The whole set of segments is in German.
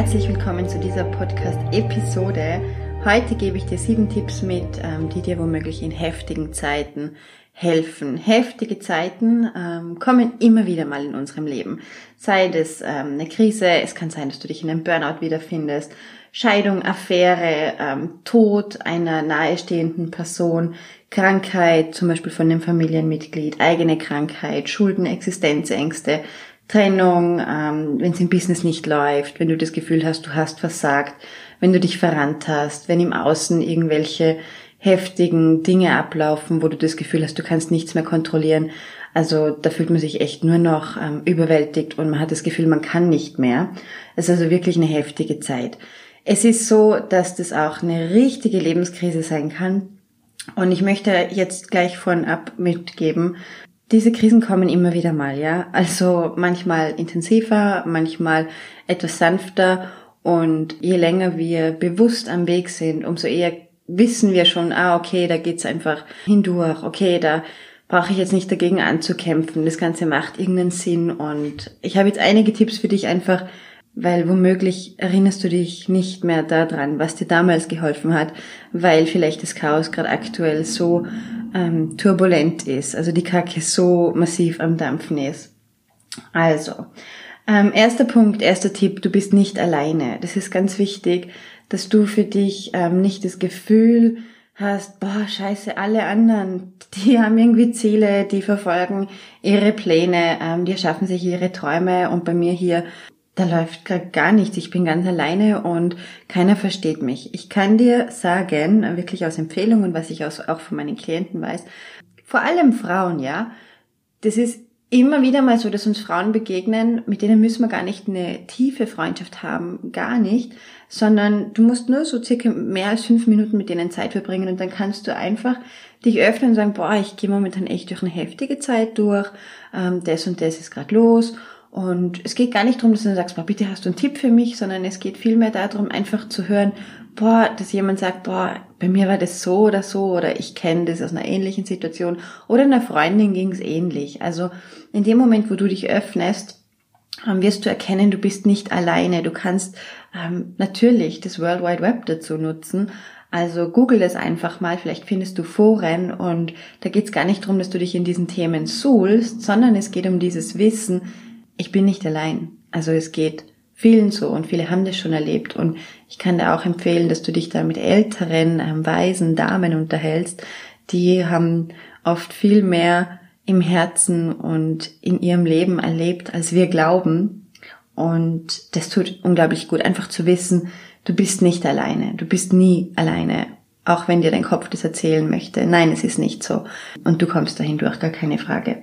Herzlich willkommen zu dieser Podcast-Episode. Heute gebe ich dir sieben Tipps mit, ähm, die dir womöglich in heftigen Zeiten helfen. Heftige Zeiten ähm, kommen immer wieder mal in unserem Leben. Sei das ähm, eine Krise, es kann sein, dass du dich in einem Burnout wiederfindest, Scheidung, Affäre, ähm, Tod einer nahestehenden Person, Krankheit, zum Beispiel von einem Familienmitglied, eigene Krankheit, Schulden, Existenzängste, Trennung, ähm, wenn es im Business nicht läuft, wenn du das Gefühl hast, du hast versagt, wenn du dich verrannt hast, wenn im Außen irgendwelche heftigen Dinge ablaufen, wo du das Gefühl hast, du kannst nichts mehr kontrollieren. Also da fühlt man sich echt nur noch ähm, überwältigt und man hat das Gefühl, man kann nicht mehr. Es ist also wirklich eine heftige Zeit. Es ist so, dass das auch eine richtige Lebenskrise sein kann. Und ich möchte jetzt gleich von ab mitgeben, diese Krisen kommen immer wieder mal, ja. Also manchmal intensiver, manchmal etwas sanfter. Und je länger wir bewusst am Weg sind, umso eher wissen wir schon, ah, okay, da geht's einfach hindurch, okay, da brauche ich jetzt nicht dagegen anzukämpfen, das Ganze macht irgendeinen Sinn. Und ich habe jetzt einige Tipps für dich einfach, weil womöglich erinnerst du dich nicht mehr daran, was dir damals geholfen hat, weil vielleicht das Chaos gerade aktuell so ähm, turbulent ist, also die Kacke so massiv am Dampfen ist. Also, ähm, erster Punkt, erster Tipp, du bist nicht alleine. Das ist ganz wichtig, dass du für dich ähm, nicht das Gefühl hast, boah, scheiße, alle anderen, die haben irgendwie Ziele, die verfolgen ihre Pläne, ähm, die erschaffen sich ihre Träume und bei mir hier da läuft gar nichts, ich bin ganz alleine und keiner versteht mich. Ich kann dir sagen, wirklich aus Empfehlungen, was ich auch von meinen Klienten weiß, vor allem Frauen, ja, das ist immer wieder mal so, dass uns Frauen begegnen, mit denen müssen wir gar nicht eine tiefe Freundschaft haben, gar nicht, sondern du musst nur so circa mehr als fünf Minuten mit denen Zeit verbringen und dann kannst du einfach dich öffnen und sagen, boah, ich gehe momentan echt durch eine heftige Zeit durch, ähm, das und das ist gerade los und es geht gar nicht darum, dass du sagst, boah, bitte hast du einen Tipp für mich, sondern es geht vielmehr darum, einfach zu hören, boah, dass jemand sagt, boah, bei mir war das so oder so oder ich kenne das aus einer ähnlichen Situation oder einer Freundin ging es ähnlich. Also in dem Moment, wo du dich öffnest, ähm, wirst du erkennen, du bist nicht alleine. Du kannst ähm, natürlich das World Wide Web dazu nutzen. Also google es einfach mal, vielleicht findest du Foren und da geht es gar nicht darum, dass du dich in diesen Themen suhlst, sondern es geht um dieses Wissen, ich bin nicht allein. Also es geht vielen so und viele haben das schon erlebt und ich kann dir auch empfehlen, dass du dich da mit älteren, ähm, weisen Damen unterhältst, die haben oft viel mehr im Herzen und in ihrem Leben erlebt, als wir glauben. Und das tut unglaublich gut, einfach zu wissen, du bist nicht alleine, du bist nie alleine, auch wenn dir dein Kopf das erzählen möchte. Nein, es ist nicht so. Und du kommst dahin durch, gar keine Frage.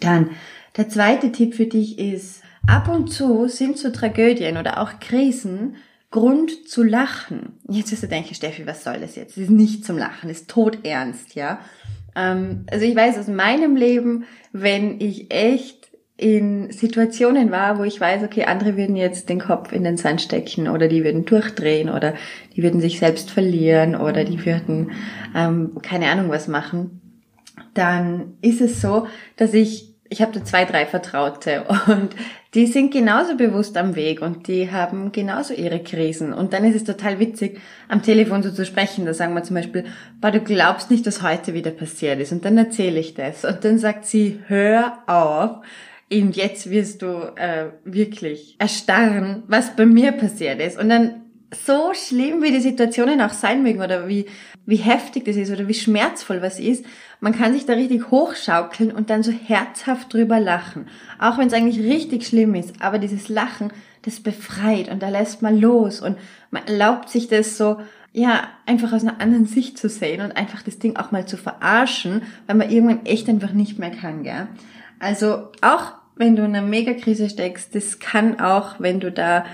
Dann der zweite Tipp für dich ist, ab und zu sind so Tragödien oder auch Krisen Grund zu lachen. Jetzt wirst du denken, Steffi, was soll das jetzt? Das ist nicht zum Lachen, das ist todernst, ja. Ähm, also ich weiß aus meinem Leben, wenn ich echt in Situationen war, wo ich weiß, okay, andere würden jetzt den Kopf in den Sand stecken oder die würden durchdrehen oder die würden sich selbst verlieren oder die würden ähm, keine Ahnung was machen, dann ist es so, dass ich ich habe da zwei, drei Vertraute und die sind genauso bewusst am Weg und die haben genauso ihre Krisen. Und dann ist es total witzig, am Telefon so zu sprechen. Da sagen wir zum Beispiel, boah, du glaubst nicht, dass heute wieder passiert ist. Und dann erzähle ich das. Und dann sagt sie, hör auf. Und jetzt wirst du äh, wirklich erstarren, was bei mir passiert ist. Und dann so schlimm, wie die Situationen auch sein mögen oder wie, wie heftig das ist oder wie schmerzvoll was ist, man kann sich da richtig hochschaukeln und dann so herzhaft drüber lachen. Auch wenn es eigentlich richtig schlimm ist, aber dieses Lachen, das befreit und da lässt man los und man erlaubt sich das so ja, einfach aus einer anderen Sicht zu sehen und einfach das Ding auch mal zu verarschen, weil man irgendwann echt einfach nicht mehr kann, gell? Also auch wenn du in einer Megakrise steckst, das kann auch, wenn du da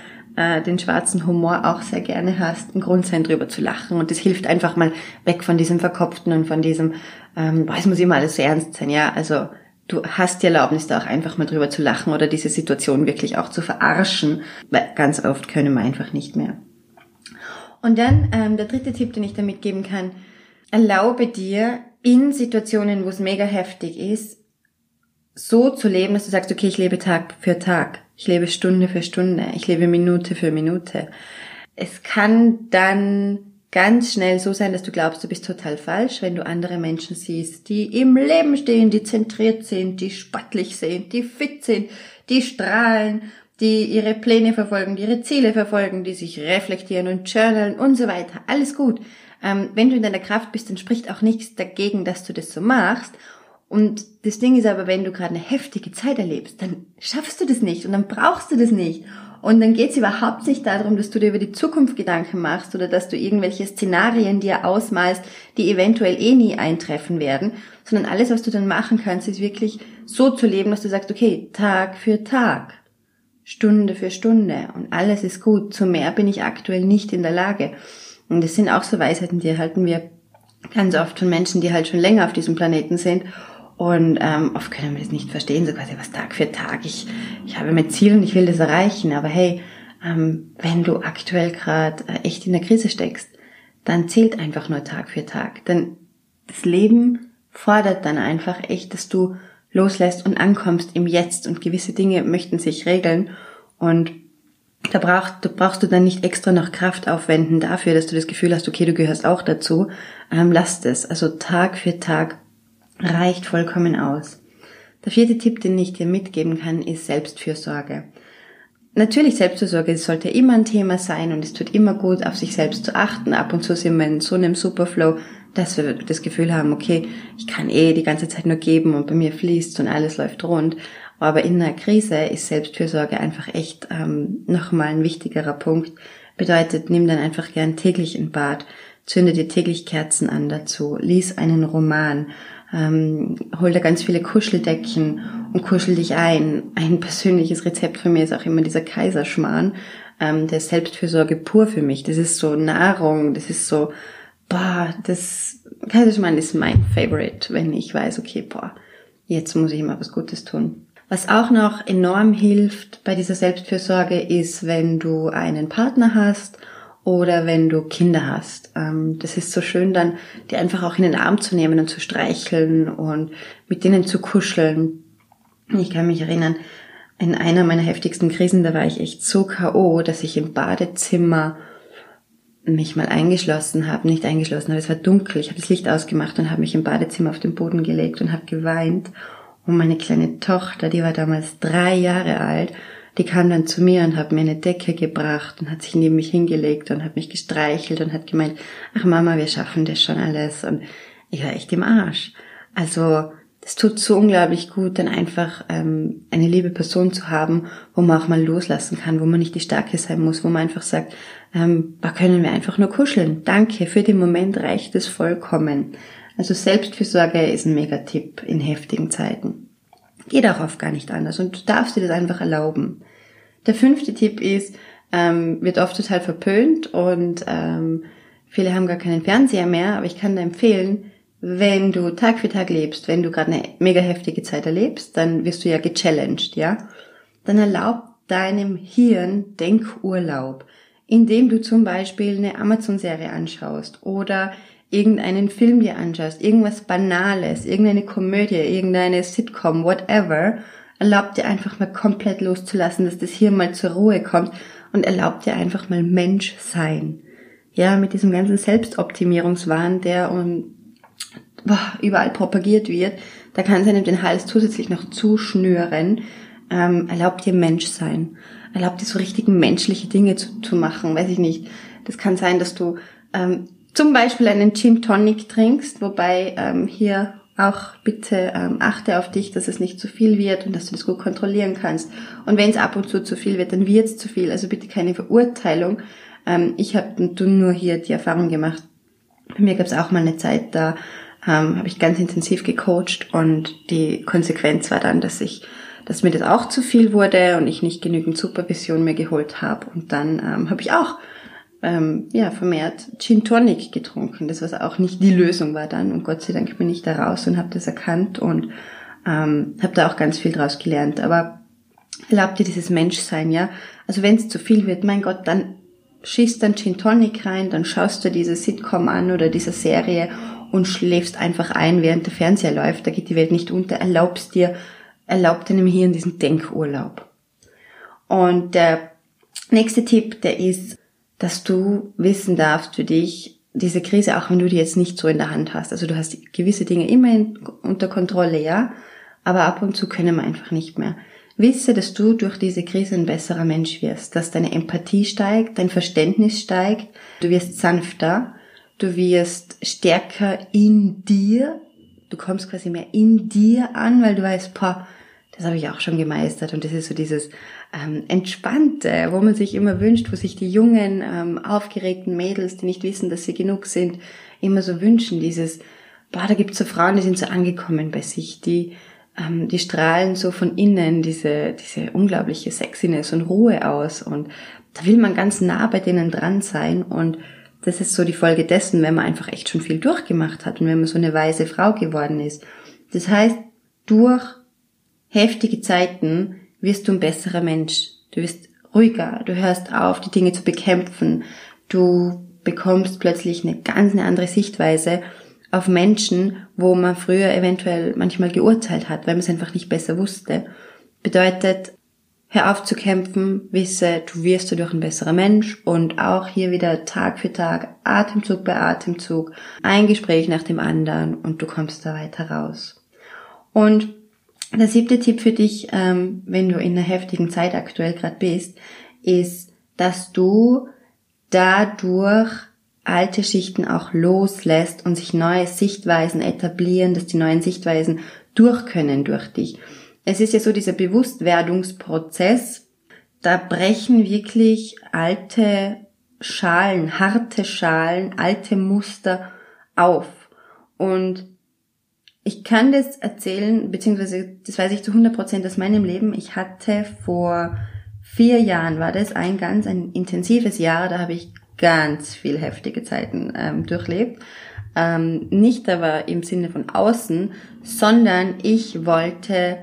äh, den schwarzen Humor auch sehr gerne hast, ein Grund sein, drüber zu lachen. Und das hilft einfach mal weg von diesem Verkopften und von diesem, ähm, boah, es muss immer alles so ernst sein, ja. Also du hast die Erlaubnis, da auch einfach mal drüber zu lachen oder diese Situation wirklich auch zu verarschen, weil ganz oft können wir einfach nicht mehr. Und dann ähm, der dritte Tipp, den ich da mitgeben kann, erlaube dir in Situationen, wo es mega heftig ist, so zu leben, dass du sagst, okay, ich lebe Tag für Tag, ich lebe Stunde für Stunde, ich lebe Minute für Minute. Es kann dann ganz schnell so sein, dass du glaubst, du bist total falsch, wenn du andere Menschen siehst, die im Leben stehen, die zentriert sind, die sportlich sind, die fit sind, die strahlen, die ihre Pläne verfolgen, die ihre Ziele verfolgen, die sich reflektieren und journalen und so weiter. Alles gut. Ähm, wenn du in deiner Kraft bist, dann spricht auch nichts dagegen, dass du das so machst. Und das Ding ist aber, wenn du gerade eine heftige Zeit erlebst, dann schaffst du das nicht und dann brauchst du das nicht. Und dann geht es überhaupt nicht darum, dass du dir über die Zukunft Gedanken machst oder dass du irgendwelche Szenarien dir ausmalst, die eventuell eh nie eintreffen werden, sondern alles, was du dann machen kannst, ist wirklich so zu leben, dass du sagst, okay, Tag für Tag. Stunde für Stunde und alles ist gut. Zu mehr bin ich aktuell nicht in der Lage. Und das sind auch so Weisheiten, die erhalten wir ganz oft von Menschen, die halt schon länger auf diesem Planeten sind. Und ähm, oft können wir das nicht verstehen, so quasi was Tag für Tag. Ich, ich habe mein Ziel und ich will das erreichen. Aber hey, ähm, wenn du aktuell gerade äh, echt in der Krise steckst, dann zählt einfach nur Tag für Tag. Denn das Leben fordert dann einfach echt, dass du loslässt und ankommst im Jetzt und gewisse Dinge möchten sich regeln und da brauchst, da brauchst du dann nicht extra noch Kraft aufwenden dafür, dass du das Gefühl hast, okay, du gehörst auch dazu. Ähm, lass es. Also Tag für Tag reicht vollkommen aus. Der vierte Tipp, den ich dir mitgeben kann, ist Selbstfürsorge. Natürlich, Selbstfürsorge sollte immer ein Thema sein und es tut immer gut, auf sich selbst zu achten. Ab und zu sind wir in so einem Superflow, dass wir das Gefühl haben, okay, ich kann eh die ganze Zeit nur geben und bei mir fließt und alles läuft rund. Aber in einer Krise ist Selbstfürsorge einfach echt ähm, nochmal ein wichtigerer Punkt. Bedeutet, nimm dann einfach gern täglich ein Bad, zünde dir täglich Kerzen an dazu, lies einen Roman, ähm, hol dir ganz viele Kuscheldeckchen und kuschel dich ein. Ein persönliches Rezept für mich ist auch immer dieser Kaiserschmarrn, ähm, der Selbstfürsorge pur für mich. Das ist so Nahrung, das ist so boah, das Kaiserschmarrn ist mein Favorite, wenn ich weiß, okay, boah, jetzt muss ich mal was Gutes tun. Was auch noch enorm hilft bei dieser Selbstfürsorge ist, wenn du einen Partner hast oder wenn du Kinder hast. Ähm, das ist so schön dann, die einfach auch in den Arm zu nehmen und zu streicheln und mit denen zu kuscheln. Ich kann mich erinnern, in einer meiner heftigsten Krisen, da war ich echt so K.O., dass ich im Badezimmer mich mal eingeschlossen habe, nicht eingeschlossen, aber es war dunkel. Ich habe das Licht ausgemacht und habe mich im Badezimmer auf den Boden gelegt und habe geweint. Und meine kleine Tochter, die war damals drei Jahre alt, die kam dann zu mir und hat mir eine Decke gebracht und hat sich neben mich hingelegt und hat mich gestreichelt und hat gemeint, ach Mama, wir schaffen das schon alles. Und ich war echt im Arsch. Also es tut so unglaublich gut, dann einfach ähm, eine liebe Person zu haben, wo man auch mal loslassen kann, wo man nicht die Starke sein muss, wo man einfach sagt, ähm, da können wir einfach nur kuscheln. Danke, für den Moment reicht es vollkommen. Also Selbstfürsorge ist ein Megatipp in heftigen Zeiten. Geht auch oft gar nicht anders und du darfst dir das einfach erlauben. Der fünfte Tipp ist, ähm, wird oft total verpönt und ähm, viele haben gar keinen Fernseher mehr, aber ich kann dir empfehlen, wenn du Tag für Tag lebst, wenn du gerade eine mega heftige Zeit erlebst, dann wirst du ja gechallenged, ja? Dann erlaub deinem Hirn Denkurlaub, indem du zum Beispiel eine Amazon-Serie anschaust oder irgendeinen Film dir anschaust, irgendwas Banales, irgendeine Komödie, irgendeine Sitcom, whatever, erlaub dir einfach mal komplett loszulassen, dass das hier mal zur Ruhe kommt und erlaub dir einfach mal Mensch sein. Ja, mit diesem ganzen Selbstoptimierungswahn, der um, boah, überall propagiert wird, da kann es einem den Hals zusätzlich noch zuschnüren. Ähm, erlaubt dir Mensch sein. Erlaubt dir so richtig menschliche Dinge zu, zu machen. Weiß ich nicht. Das kann sein, dass du ähm, zum Beispiel einen Gin Tonic trinkst, wobei ähm, hier auch bitte ähm, achte auf dich, dass es nicht zu viel wird und dass du das gut kontrollieren kannst. Und wenn es ab und zu zu viel wird, dann wird es zu viel. Also bitte keine Verurteilung. Ähm, ich habe nur hier die Erfahrung gemacht. Bei mir gab es auch mal eine Zeit, da ähm, habe ich ganz intensiv gecoacht und die Konsequenz war dann, dass ich dass mir das auch zu viel wurde und ich nicht genügend Supervision mehr geholt habe. Und dann ähm, habe ich auch ähm, ja, vermehrt Gin Tonic getrunken, das was auch nicht die Lösung war dann. Und Gott sei Dank bin ich da raus und habe das erkannt und ähm, habe da auch ganz viel draus gelernt. Aber erlaubt dir dieses Menschsein, ja. Also wenn es zu viel wird, mein Gott, dann schießt dann Gin Tonic rein, dann schaust du diese Sitcom an oder diese Serie und schläfst einfach ein, während der Fernseher läuft. Da geht die Welt nicht unter. Erlaubst dir erlaubt hier in diesen Denkurlaub. Und der nächste Tipp, der ist, dass du wissen darfst für dich, diese Krise, auch wenn du die jetzt nicht so in der Hand hast. Also du hast gewisse Dinge immer in, unter Kontrolle, ja, aber ab und zu können wir einfach nicht mehr. Wisse, dass du durch diese Krise ein besserer Mensch wirst, dass deine Empathie steigt, dein Verständnis steigt, du wirst sanfter, du wirst stärker in dir, du kommst quasi mehr in dir an, weil du weißt, boah, das habe ich auch schon gemeistert und das ist so dieses ähm, Entspannte, wo man sich immer wünscht, wo sich die jungen, ähm, aufgeregten Mädels, die nicht wissen, dass sie genug sind, immer so wünschen, dieses, boah, da gibt's so Frauen, die sind so angekommen bei sich, die, ähm, die strahlen so von innen diese, diese unglaubliche Sexiness und Ruhe aus und da will man ganz nah bei denen dran sein und das ist so die Folge dessen, wenn man einfach echt schon viel durchgemacht hat und wenn man so eine weise Frau geworden ist. Das heißt, durch heftige Zeiten wirst du ein besserer Mensch. Du wirst ruhiger, du hörst auf, die Dinge zu bekämpfen. Du bekommst plötzlich eine ganz eine andere Sichtweise auf Menschen, wo man früher eventuell manchmal geurteilt hat, weil man es einfach nicht besser wusste. Bedeutet, hör auf zu kämpfen, wisse, du wirst dadurch ein besserer Mensch und auch hier wieder Tag für Tag, Atemzug bei Atemzug, ein Gespräch nach dem anderen und du kommst da weiter raus. Und der siebte Tipp für dich, ähm, wenn du in einer heftigen Zeit aktuell gerade bist, ist, dass du dadurch alte Schichten auch loslässt und sich neue Sichtweisen etablieren, dass die neuen Sichtweisen durch können durch dich. Es ist ja so dieser Bewusstwerdungsprozess, da brechen wirklich alte Schalen, harte Schalen, alte Muster auf. Und ich kann das erzählen, beziehungsweise das weiß ich zu 100 Prozent aus meinem Leben. Ich hatte vor vier Jahren, war das ein ganz ein intensives Jahr, da habe ich ganz viel heftige Zeiten ähm, durchlebt. Ähm, nicht aber im Sinne von außen, sondern ich wollte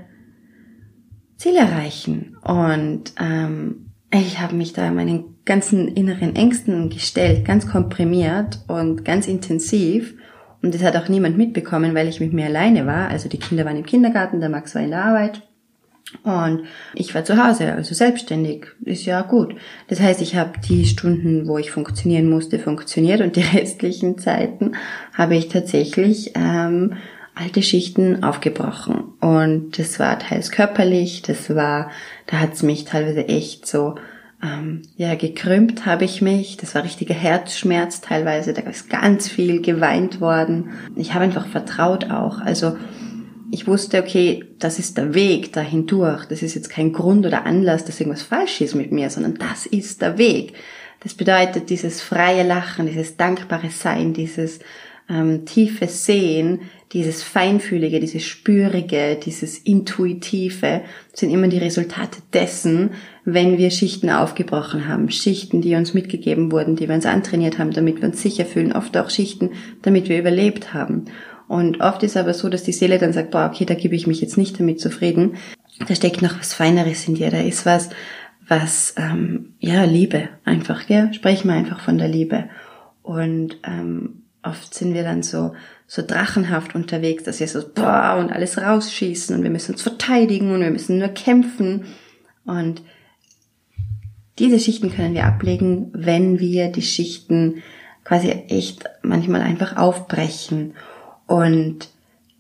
Ziele erreichen. Und ähm, ich habe mich da meinen ganzen inneren Ängsten gestellt, ganz komprimiert und ganz intensiv. Und das hat auch niemand mitbekommen, weil ich mit mir alleine war. Also die Kinder waren im Kindergarten, der Max war in der Arbeit. Und ich war zu Hause, also selbstständig. Ist ja gut. Das heißt, ich habe die Stunden, wo ich funktionieren musste, funktioniert und die restlichen Zeiten habe ich tatsächlich ähm, alte Schichten aufgebrochen. Und das war teils körperlich, das war, da hat's mich teilweise echt so ähm, ja, gekrümmt habe ich mich. Das war richtiger Herzschmerz teilweise. Da ist ganz viel geweint worden. Ich habe einfach vertraut auch. Also ich wusste, okay, das ist der Weg dahin durch. Das ist jetzt kein Grund oder Anlass, dass irgendwas falsch ist mit mir, sondern das ist der Weg. Das bedeutet dieses freie Lachen, dieses dankbare Sein, dieses ähm, tiefe Sehen, dieses Feinfühlige, dieses Spürige, dieses Intuitive sind immer die Resultate dessen, wenn wir Schichten aufgebrochen haben. Schichten, die uns mitgegeben wurden, die wir uns antrainiert haben, damit wir uns sicher fühlen. Oft auch Schichten, damit wir überlebt haben. Und oft ist aber so, dass die Seele dann sagt, boah, okay, da gebe ich mich jetzt nicht damit zufrieden. Da steckt noch was Feineres in dir. Da ist was, was, ähm, ja, Liebe einfach, gell? Sprechen wir einfach von der Liebe. Und ähm, oft sind wir dann so, so drachenhaft unterwegs, dass wir so boah und alles rausschießen und wir müssen uns verteidigen und wir müssen nur kämpfen. Und diese Schichten können wir ablegen, wenn wir die Schichten quasi echt manchmal einfach aufbrechen. Und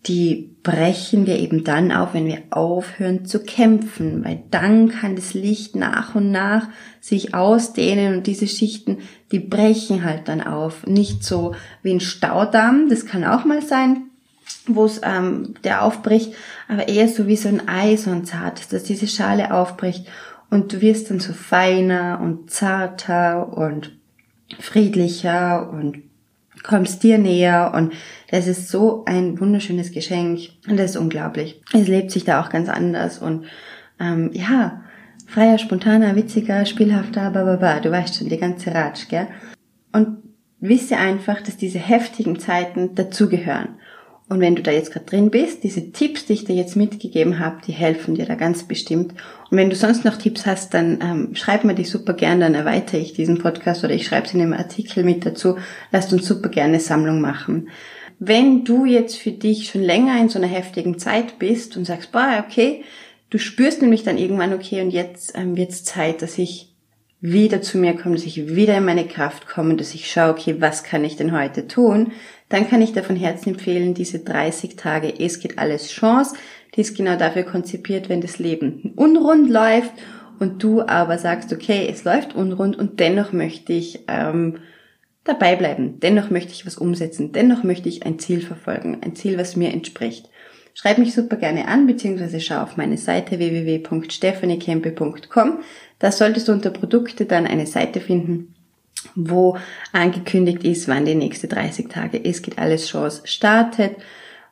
die brechen wir eben dann auf, wenn wir aufhören zu kämpfen, weil dann kann das Licht nach und nach sich ausdehnen und diese Schichten, die brechen halt dann auf. Nicht so wie ein Staudamm, das kann auch mal sein, wo es ähm, der aufbricht, aber eher so wie so ein Ei, so ein zartes, dass diese Schale aufbricht und du wirst dann so feiner und zarter und friedlicher und kommst dir näher und das ist so ein wunderschönes Geschenk und das ist unglaublich. Es lebt sich da auch ganz anders und ähm, ja, freier, spontaner, witziger, spielhafter, bababa, du weißt schon, die ganze Ratsch, gell? Und wisse einfach, dass diese heftigen Zeiten dazugehören. Und wenn du da jetzt gerade drin bist, diese Tipps, die ich dir jetzt mitgegeben habe, die helfen dir da ganz bestimmt. Und wenn du sonst noch Tipps hast, dann ähm, schreib mir die super gern, dann erweitere ich diesen Podcast oder ich schreibe sie in einem Artikel mit dazu. Lasst uns super gerne Sammlung machen. Wenn du jetzt für dich schon länger in so einer heftigen Zeit bist und sagst, boah, okay, du spürst nämlich dann irgendwann, okay, und jetzt ähm, wird Zeit, dass ich wieder zu mir komme, dass ich wieder in meine Kraft komme, dass ich schaue, okay, was kann ich denn heute tun, dann kann ich dir von Herzen empfehlen, diese 30 Tage, es geht alles Chance, die ist genau dafür konzipiert, wenn das Leben unrund läuft und du aber sagst, okay, es läuft unrund und dennoch möchte ich ähm, dabei bleiben, dennoch möchte ich was umsetzen, dennoch möchte ich ein Ziel verfolgen, ein Ziel, was mir entspricht. Schreib mich super gerne an, beziehungsweise schau auf meine Seite www.stephaniekempe.com. Da solltest du unter Produkte dann eine Seite finden, wo angekündigt ist, wann die nächste 30 Tage ist, geht alles Chance startet,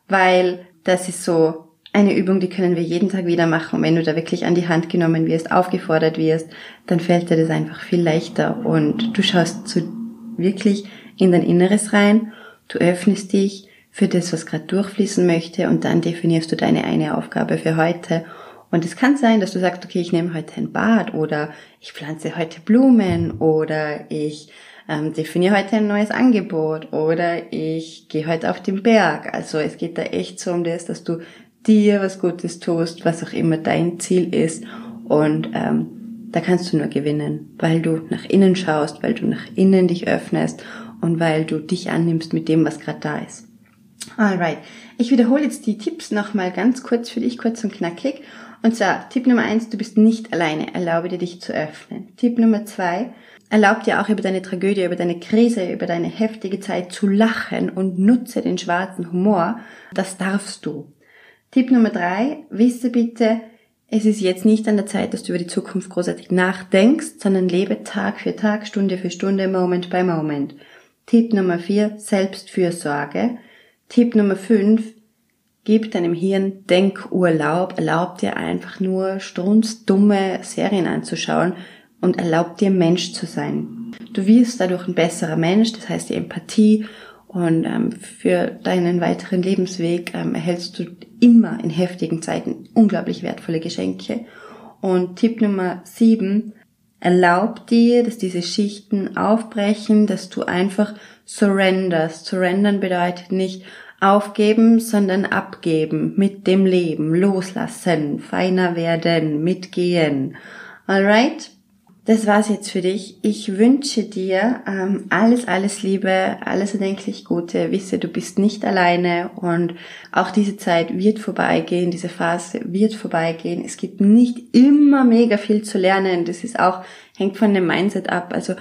weil das ist so eine Übung, die können wir jeden Tag wieder machen. Und wenn du da wirklich an die Hand genommen wirst, aufgefordert wirst, dann fällt dir das einfach viel leichter. Und du schaust zu wirklich in dein Inneres rein, du öffnest dich für das, was gerade durchfließen möchte. Und dann definierst du deine eine Aufgabe für heute und es kann sein, dass du sagst, okay, ich nehme heute ein Bad oder ich pflanze heute Blumen oder ich ähm, definiere heute ein neues Angebot oder ich gehe heute auf den Berg. Also es geht da echt so um das, dass du dir was Gutes tust, was auch immer dein Ziel ist. Und ähm, da kannst du nur gewinnen, weil du nach innen schaust, weil du nach innen dich öffnest und weil du dich annimmst mit dem, was gerade da ist. Alright, ich wiederhole jetzt die Tipps nochmal ganz kurz für dich, kurz und knackig. Und zwar, Tipp Nummer eins, du bist nicht alleine, erlaube dir dich zu öffnen. Tipp Nummer zwei, erlaub dir auch über deine Tragödie, über deine Krise, über deine heftige Zeit zu lachen und nutze den schwarzen Humor. Das darfst du. Tipp Nummer drei, wisse bitte, es ist jetzt nicht an der Zeit, dass du über die Zukunft großartig nachdenkst, sondern lebe Tag für Tag, Stunde für Stunde, Moment by Moment. Tipp Nummer vier, Selbstfürsorge. Tipp Nummer fünf, Gib deinem Hirn Denkurlaub, erlaub dir einfach nur strunzdumme Serien anzuschauen und erlaub dir Mensch zu sein. Du wirst dadurch ein besserer Mensch, das heißt die Empathie und ähm, für deinen weiteren Lebensweg ähm, erhältst du immer in heftigen Zeiten unglaublich wertvolle Geschenke. Und Tipp Nummer sieben, erlaub dir, dass diese Schichten aufbrechen, dass du einfach surrenderst. Surrendern bedeutet nicht, Aufgeben, sondern abgeben, mit dem Leben, loslassen, feiner werden, mitgehen. Alright? Das war's jetzt für dich. Ich wünsche dir ähm, alles, alles Liebe, alles erdenklich Gute. Wisse, du bist nicht alleine und auch diese Zeit wird vorbeigehen, diese Phase wird vorbeigehen. Es gibt nicht immer mega viel zu lernen. Das ist auch, hängt von dem Mindset ab. Also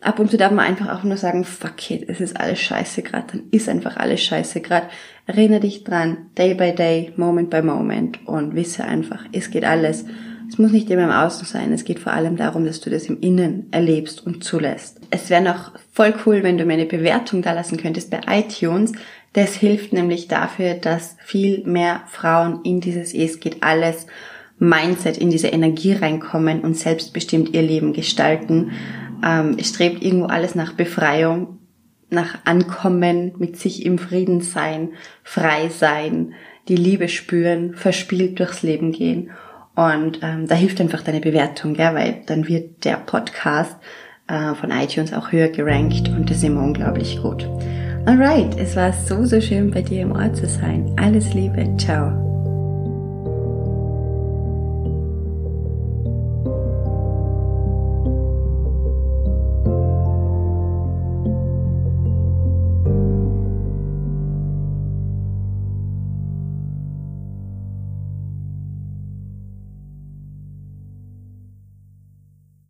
ab und zu darf man einfach auch nur sagen, fuck it, es ist alles scheiße gerade, dann ist einfach alles scheiße gerade. Erinnere dich dran, day by day, moment by moment und wisse einfach, es geht alles. Es muss nicht immer im Außen sein, es geht vor allem darum, dass du das im Innen erlebst und zulässt. Es wäre noch voll cool, wenn du mir eine Bewertung da lassen könntest bei iTunes. Das hilft nämlich dafür, dass viel mehr Frauen in dieses Es geht alles Mindset, in diese Energie reinkommen und selbstbestimmt ihr Leben gestalten ähm, strebt irgendwo alles nach Befreiung, nach Ankommen, mit sich im Frieden sein, frei sein, die Liebe spüren, verspielt durchs Leben gehen. Und ähm, da hilft einfach deine Bewertung, ja, weil dann wird der Podcast äh, von iTunes auch höher gerankt und das ist immer unglaublich gut. Alright, es war so, so schön bei dir im Ort zu sein. Alles Liebe, ciao.